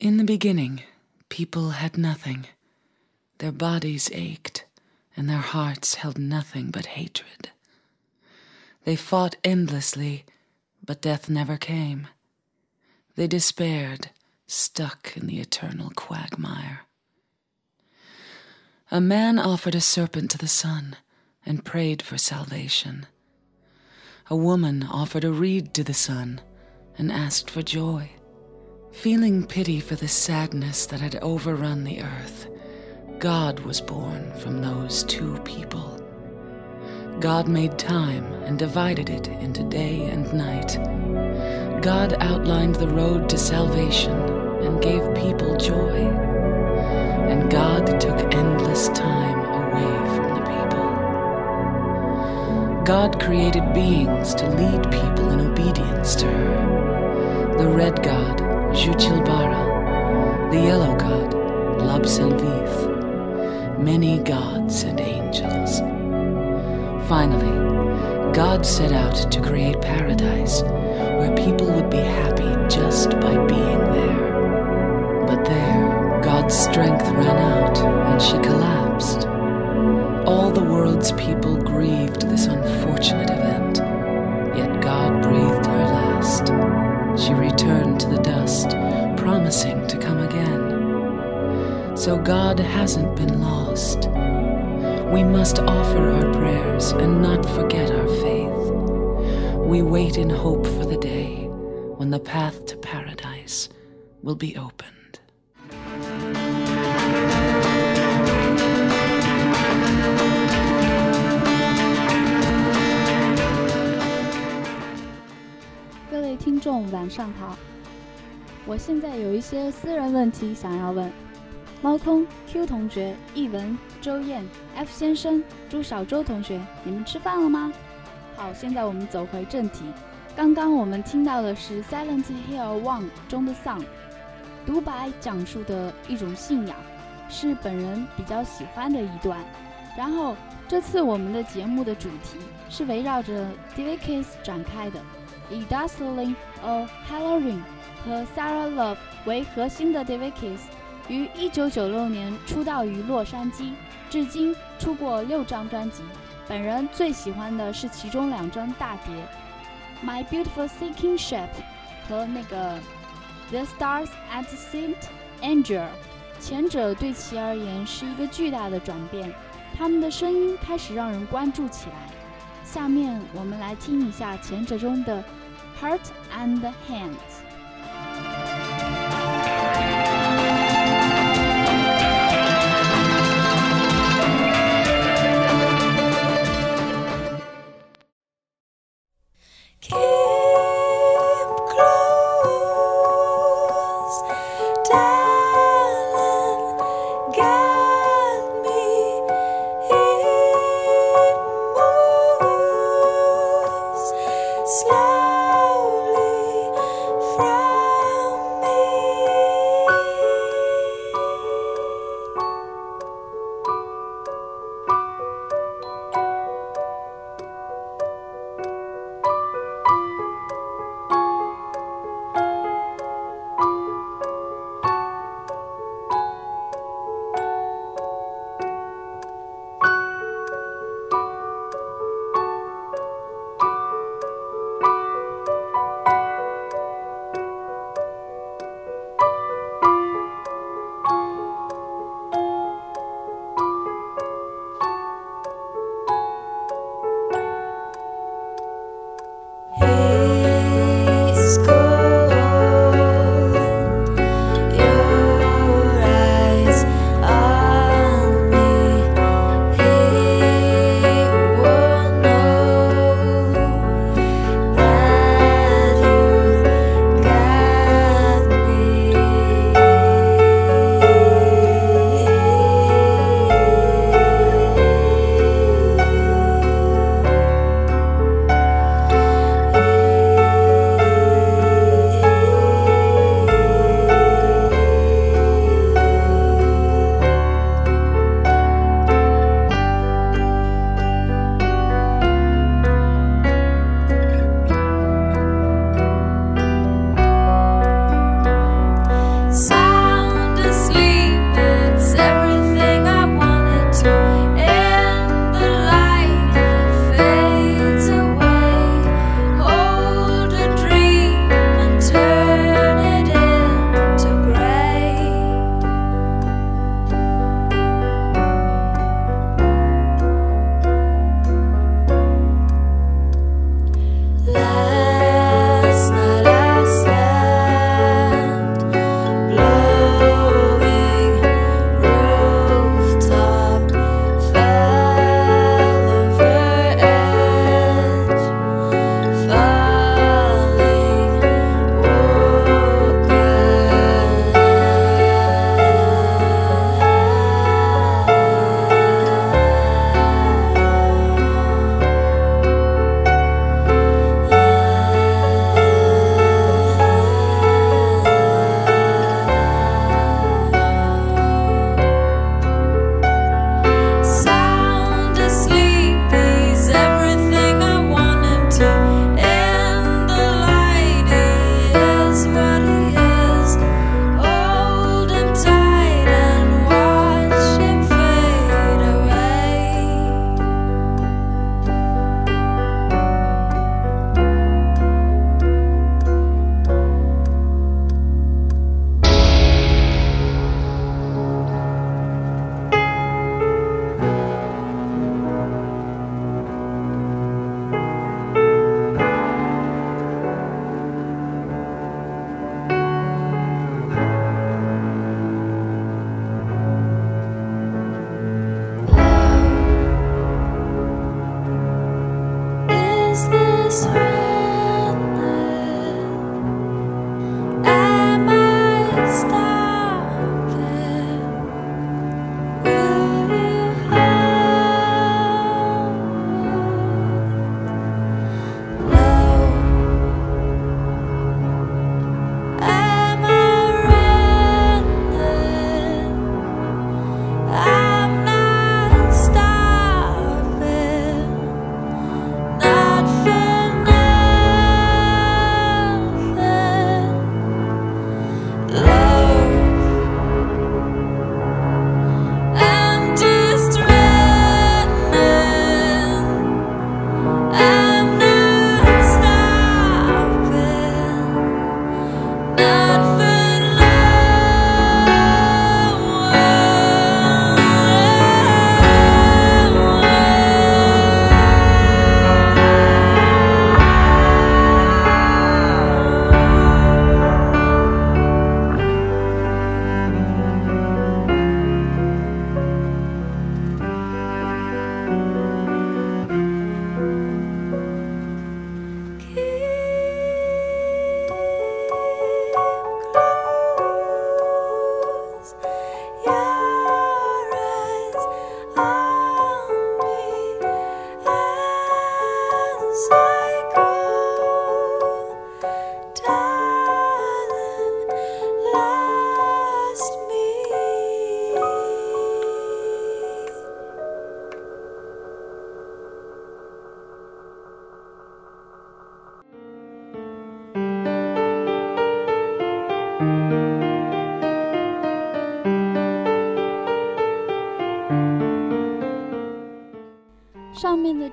In the beginning, people had nothing. Their bodies ached, and their hearts held nothing but hatred. They fought endlessly, but death never came. They despaired, stuck in the eternal quagmire. A man offered a serpent to the sun and prayed for salvation. A woman offered a reed to the sun and asked for joy. Feeling pity for the sadness that had overrun the earth, God was born from those two people. God made time and divided it into day and night. God outlined the road to salvation and gave people joy. And God took endless time away from the people. God created beings to lead people in obedience to her. The red God, Juchilbara, the yellow God, Labselvith, many gods and angels. Finally, God set out to create paradise where people would be happy just by being there. But there, God's strength ran out and she collapsed. All the world's people grieved this unfortunate event, yet God breathed her last. She returned to the dust, promising to come again. So God hasn't been lost. We must offer our prayers and not forget our faith. We wait in hope for the day when the path to paradise will be opened. 上好。我现在有一些私人问题想要问。猫空、Q 同学、译文、周燕、F 先生、朱小周同学，你们吃饭了吗？好，现在我们走回正题。刚刚我们听到的是《Silent Hill One》中的 song，独白讲述的一种信仰，是本人比较喜欢的一段。然后这次我们的节目的主题是围绕着 David Kiss 展开的，以 Dazzling a Halloween 和 Sarah Love 为核心的 David Kiss。于一九九六年出道于洛杉矶，至今出过六张专辑。本人最喜欢的是其中两张大碟，《My Beautiful Sinking Ship》和那个《The Stars at Saint Angel》。前者对其而言是一个巨大的转变，他们的声音开始让人关注起来。下面我们来听一下前者中的《Heart and Hands》。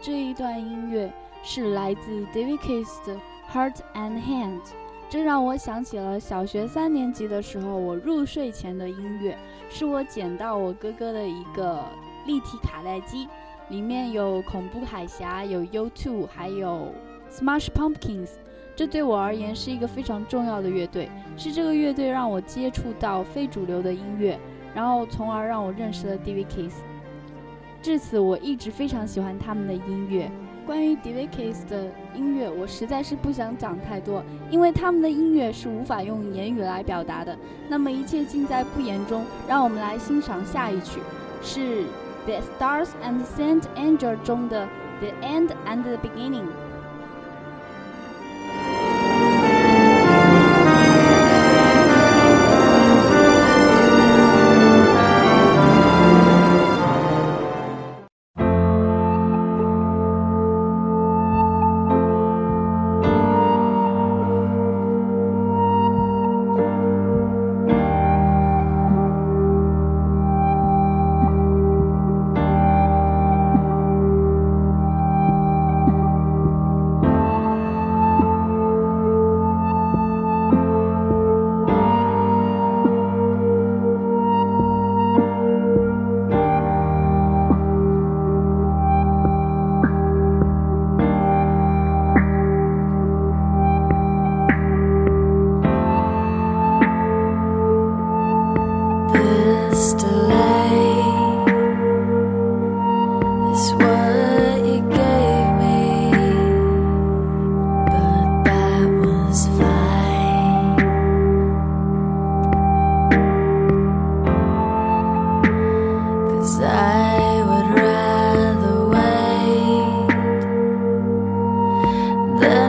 这一段音乐是来自 David Keys 的《Heart and Hand》，这让我想起了小学三年级的时候我入睡前的音乐，是我捡到我哥哥的一个立体卡带机，里面有恐怖海峡，有 U2，还有 Smash Pumpkins。这对我而言是一个非常重要的乐队，是这个乐队让我接触到非主流的音乐，然后从而让我认识了 David Keys。至此，我一直非常喜欢他们的音乐。关于 d e v i c a s 的音乐，我实在是不想讲太多，因为他们的音乐是无法用言语来表达的。那么一切尽在不言中，让我们来欣赏下一曲，是《The Stars and Sand Angel》中的《The End and the Beginning》。But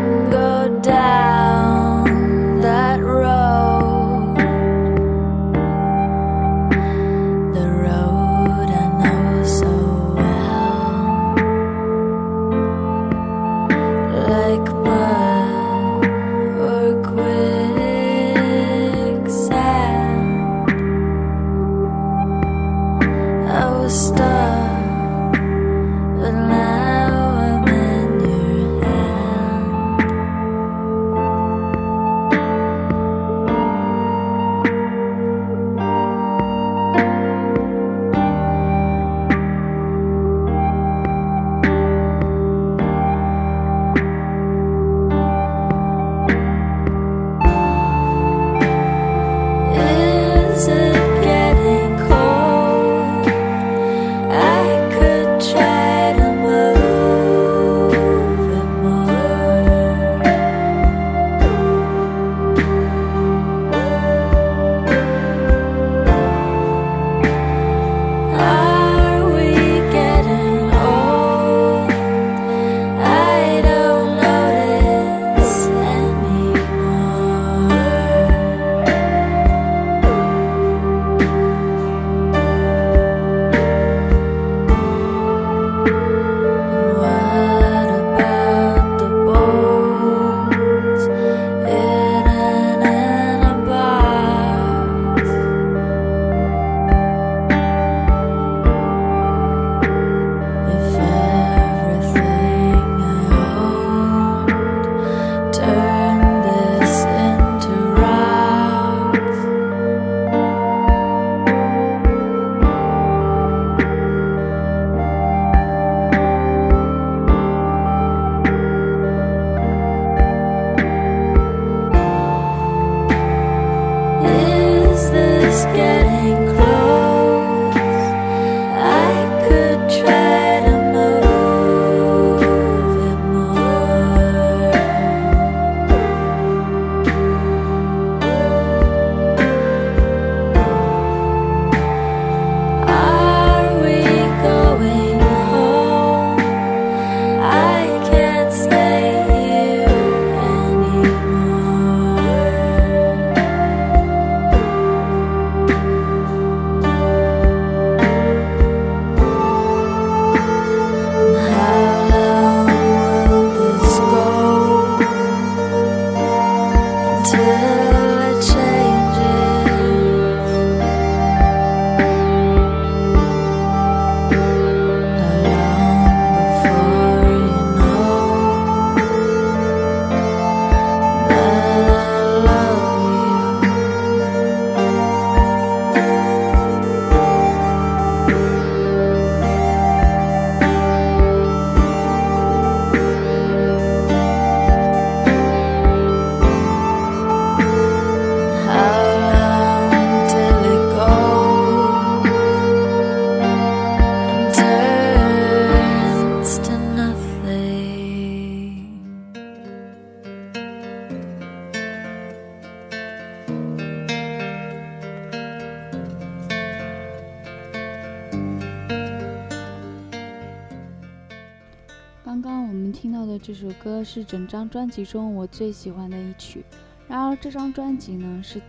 听到的这首歌是整张专辑中我最喜欢的一曲。然而，这张专辑呢是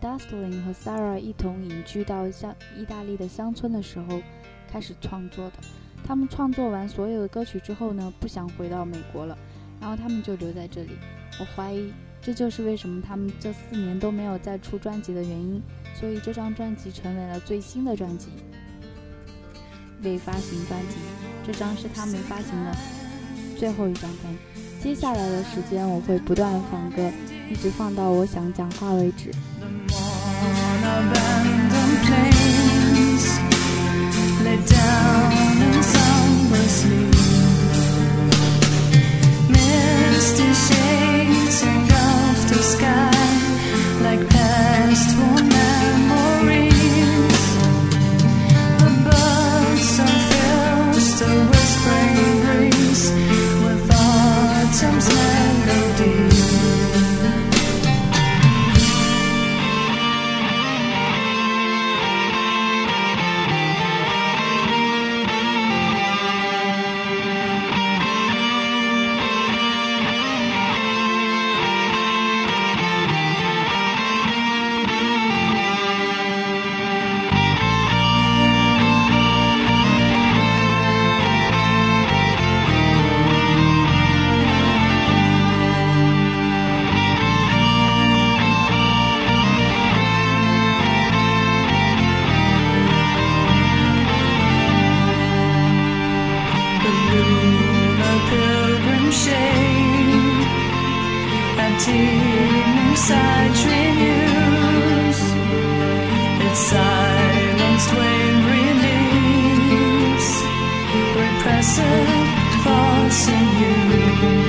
Dustin 和 Sarah 一同隐居到乡意大利的乡村的时候开始创作的。他们创作完所有的歌曲之后呢，不想回到美国了，然后他们就留在这里。我怀疑这就是为什么他们这四年都没有再出专辑的原因。所以这张专辑成为了最新的专辑，未发行专辑。这张是他们发行的最后一张单接下来的时间我会不断放歌一直放到我想讲话为止 Misty shades and after skylike past Its silenced when release repressive thoughts in you.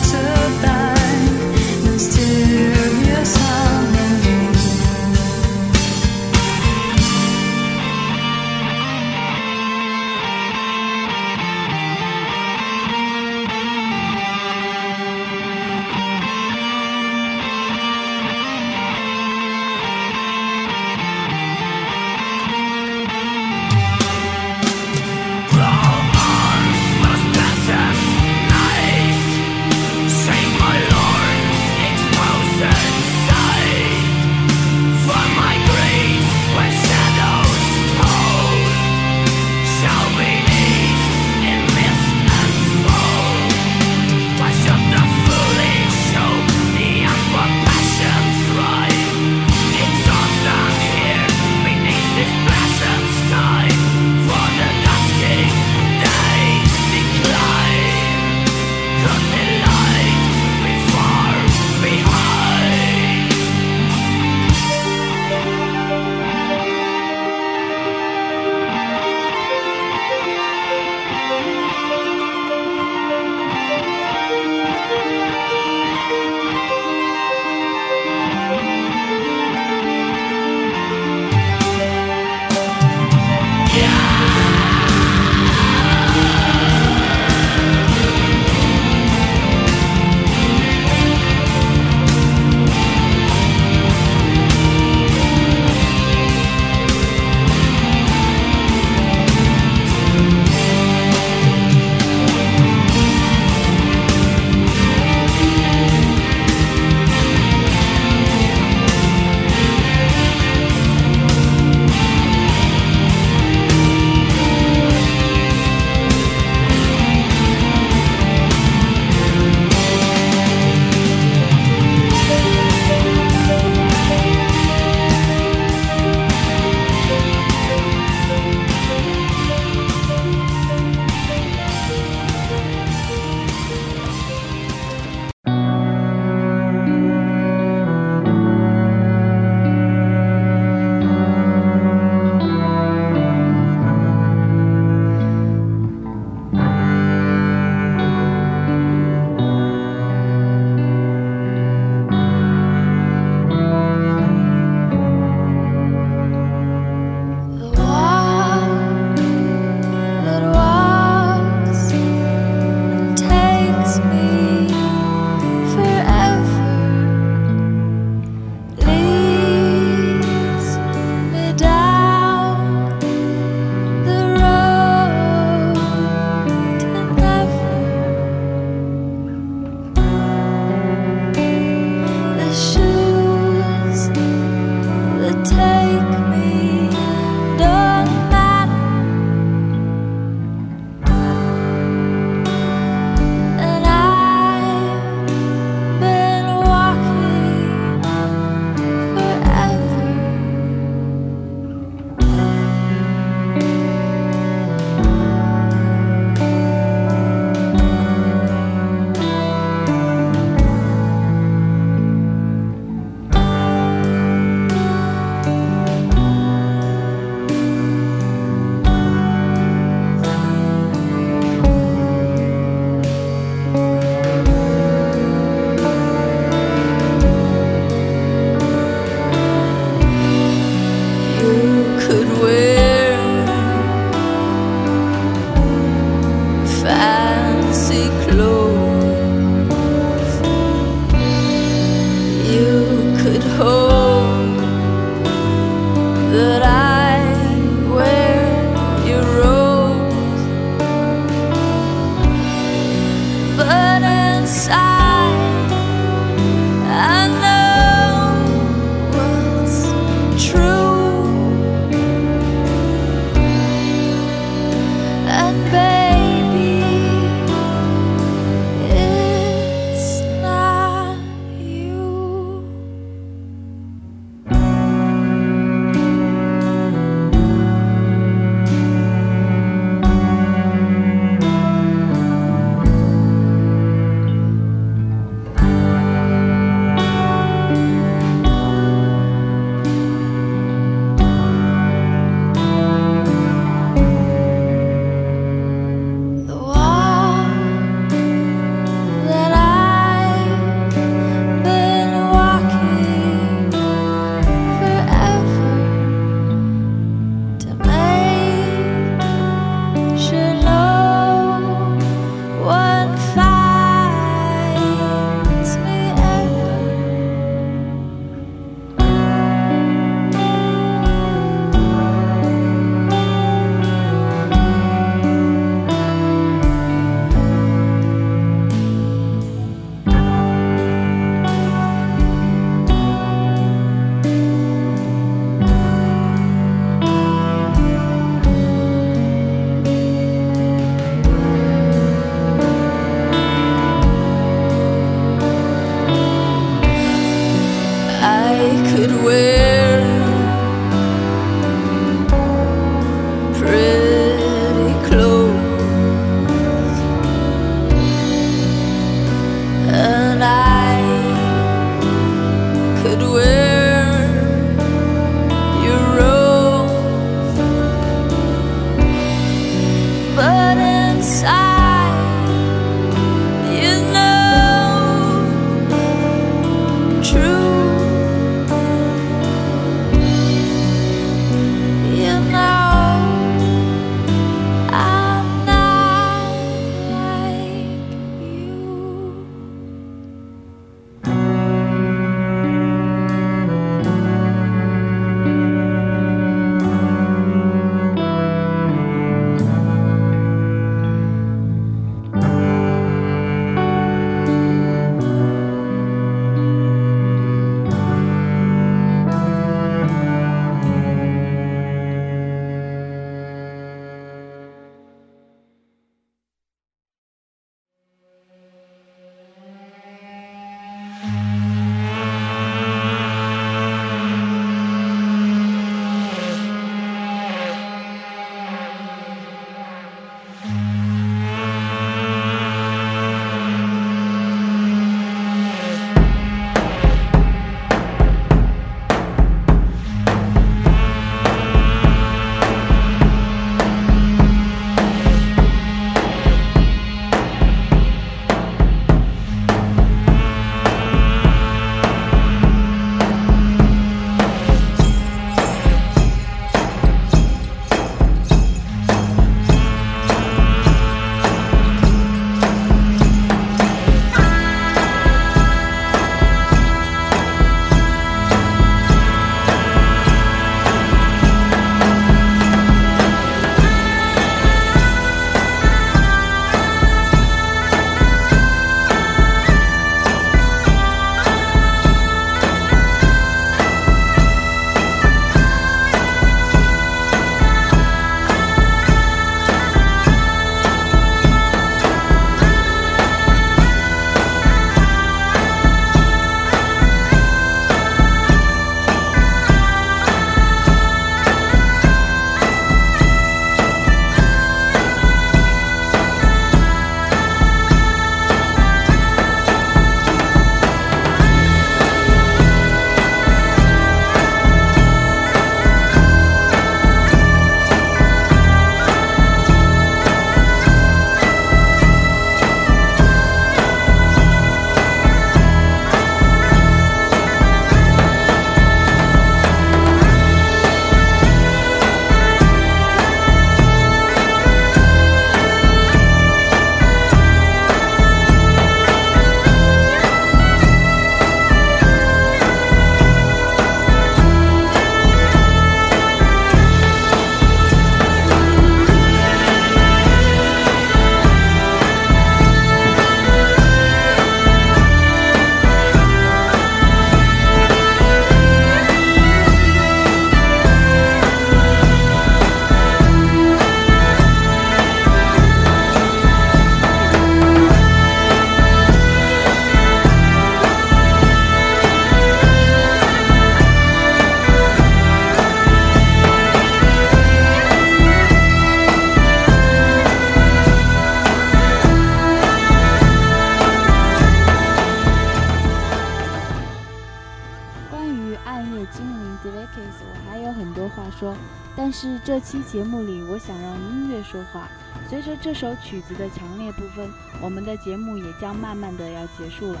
随着这首曲子的强烈部分，我们的节目也将慢慢的要结束了。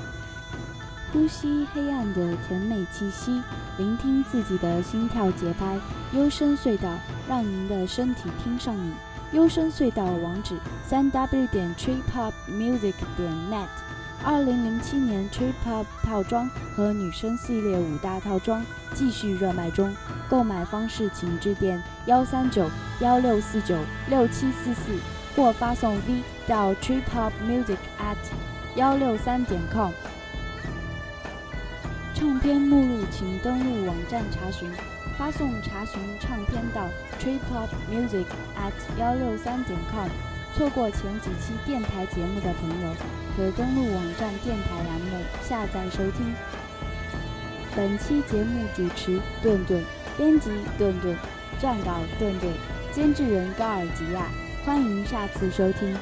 呼吸黑暗的甜美气息，聆听自己的心跳节拍。幽深隧道，让您的身体听上瘾。幽深隧道网址：三 w 点 tripopmusic 点 net。二零零七年 tripop 套装和女生系列五大套装继续热卖中。购买方式，请致电幺三九幺六四九六七四四，或发送 V 到 tripopmusic at 幺六三点 com。唱片目录，请登录网站查询，发送查询唱片到 tripopmusic at 幺六三点 com。错过前几期电台节目的朋友，可登录网站电台栏目下载收听。本期节目主持顿顿，编辑顿顿，撰稿顿顿，监制人高尔吉亚。欢迎下次收听。